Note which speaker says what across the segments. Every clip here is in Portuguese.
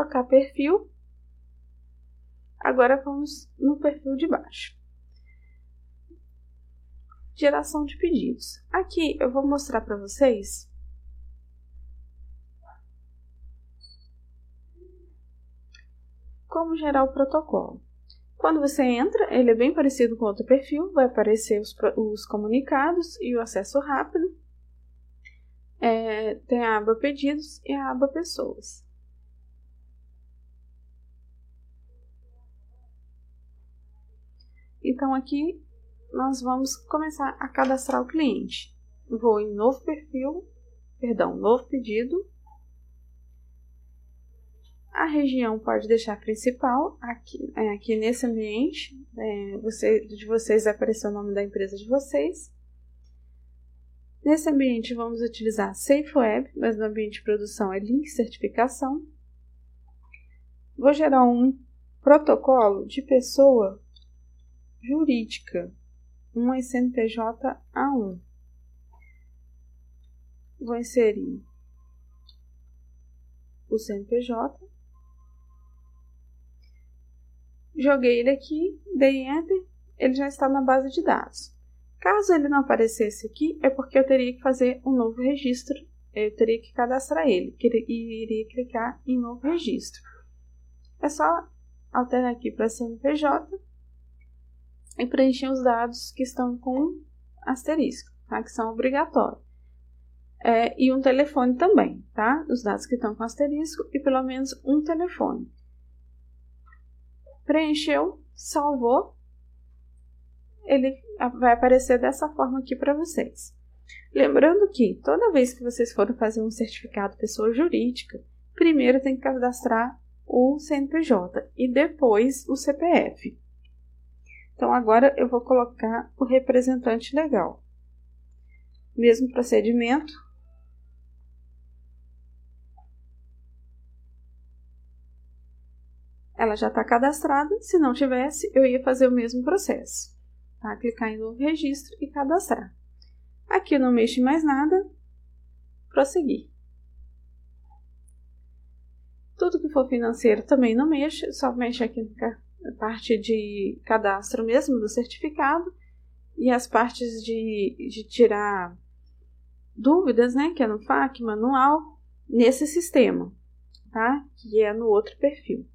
Speaker 1: trocar perfil. Agora vamos no perfil de baixo. Geração de pedidos. Aqui eu vou mostrar para vocês como gerar o protocolo. Quando você entra, ele é bem parecido com outro perfil, vai aparecer os, os comunicados e o acesso rápido. É, tem a aba pedidos e a aba pessoas. Então aqui nós vamos começar a cadastrar o cliente. Vou em novo perfil, perdão, novo pedido. A região pode deixar principal aqui, é, aqui nesse ambiente. É, você, de vocês vai aparecer o nome da empresa de vocês. Nesse ambiente vamos utilizar SafeWeb, mas no ambiente de produção é link certificação. Vou gerar um protocolo de pessoa jurídica, um CNPJ A1. Vou inserir o CNPJ. Joguei ele aqui, dei Enter, ele já está na base de dados. Caso ele não aparecesse aqui, é porque eu teria que fazer um novo registro. Eu teria que cadastrar ele e iria clicar em novo registro. É só alternar aqui para CNPJ e preencher os dados que estão com asterisco, tá? que são obrigatórios. É, e um telefone também, tá? Os dados que estão com asterisco e pelo menos um telefone. Preencheu, salvou, ele vai aparecer dessa forma aqui para vocês. Lembrando que toda vez que vocês forem fazer um certificado pessoa jurídica, primeiro tem que cadastrar o CNPJ e depois o CPF. Então agora eu vou colocar o representante legal. Mesmo procedimento. Ela já está cadastrada. Se não tivesse, eu ia fazer o mesmo processo. Tá? Clicar em novo registro e cadastrar. Aqui eu não mexo em mais nada. Prosseguir. Tudo que for financeiro também não mexe, só mexe aqui no a parte de cadastro mesmo do certificado e as partes de, de tirar dúvidas, né, que é no FAQ manual, nesse sistema, tá? Que é no outro perfil.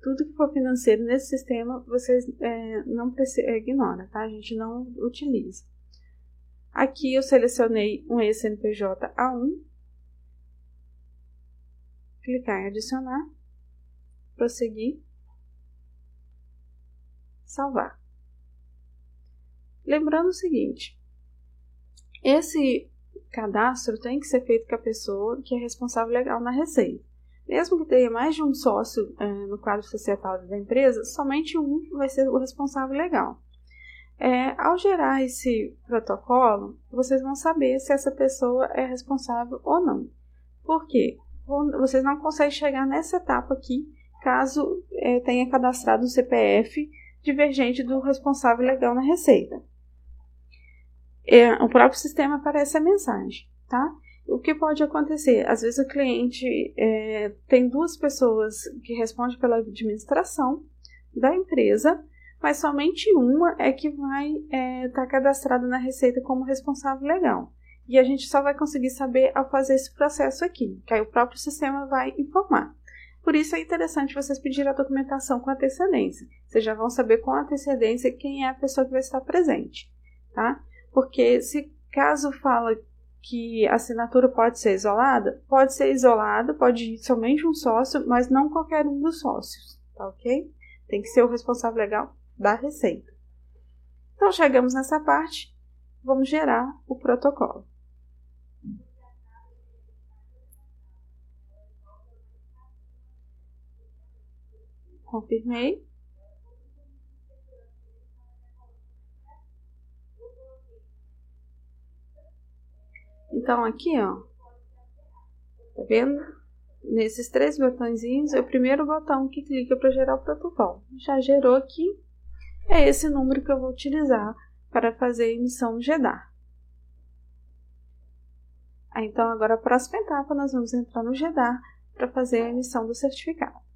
Speaker 1: Tudo que for financeiro nesse sistema, vocês é, não é, ignora, tá? A gente não utiliza. Aqui eu selecionei um ECNPJ A1. Clicar em adicionar prosseguir, salvar. Lembrando o seguinte: esse cadastro tem que ser feito com a pessoa que é responsável legal na Receita. Mesmo que tenha mais de um sócio é, no quadro societário da empresa, somente um vai ser o responsável legal. É, ao gerar esse protocolo, vocês vão saber se essa pessoa é responsável ou não. Por quê? Vocês não conseguem chegar nessa etapa aqui caso é, tenha cadastrado um CPF divergente do responsável legal na Receita. É, o próprio sistema aparece a mensagem, tá? O que pode acontecer? Às vezes o cliente é, tem duas pessoas que respondem pela administração da empresa, mas somente uma é que vai estar é, tá cadastrada na Receita como responsável legal. E a gente só vai conseguir saber ao fazer esse processo aqui, que aí o próprio sistema vai informar. Por isso é interessante vocês pedirem a documentação com antecedência. Vocês já vão saber com antecedência quem é a pessoa que vai estar presente, tá? Porque se caso fala que a assinatura pode ser isolada, pode ser isolada, pode ir somente um sócio, mas não qualquer um dos sócios, tá ok? Tem que ser o responsável legal da receita. Então chegamos nessa parte, vamos gerar o protocolo. Confirmei. Então, aqui, ó, tá vendo? Nesses três botõezinhos, é o primeiro botão que clica para gerar o protocolo. Já gerou aqui, é esse número que eu vou utilizar para fazer a emissão GEDAR. Então, agora a próxima etapa, nós vamos entrar no GEDAR para fazer a emissão do certificado.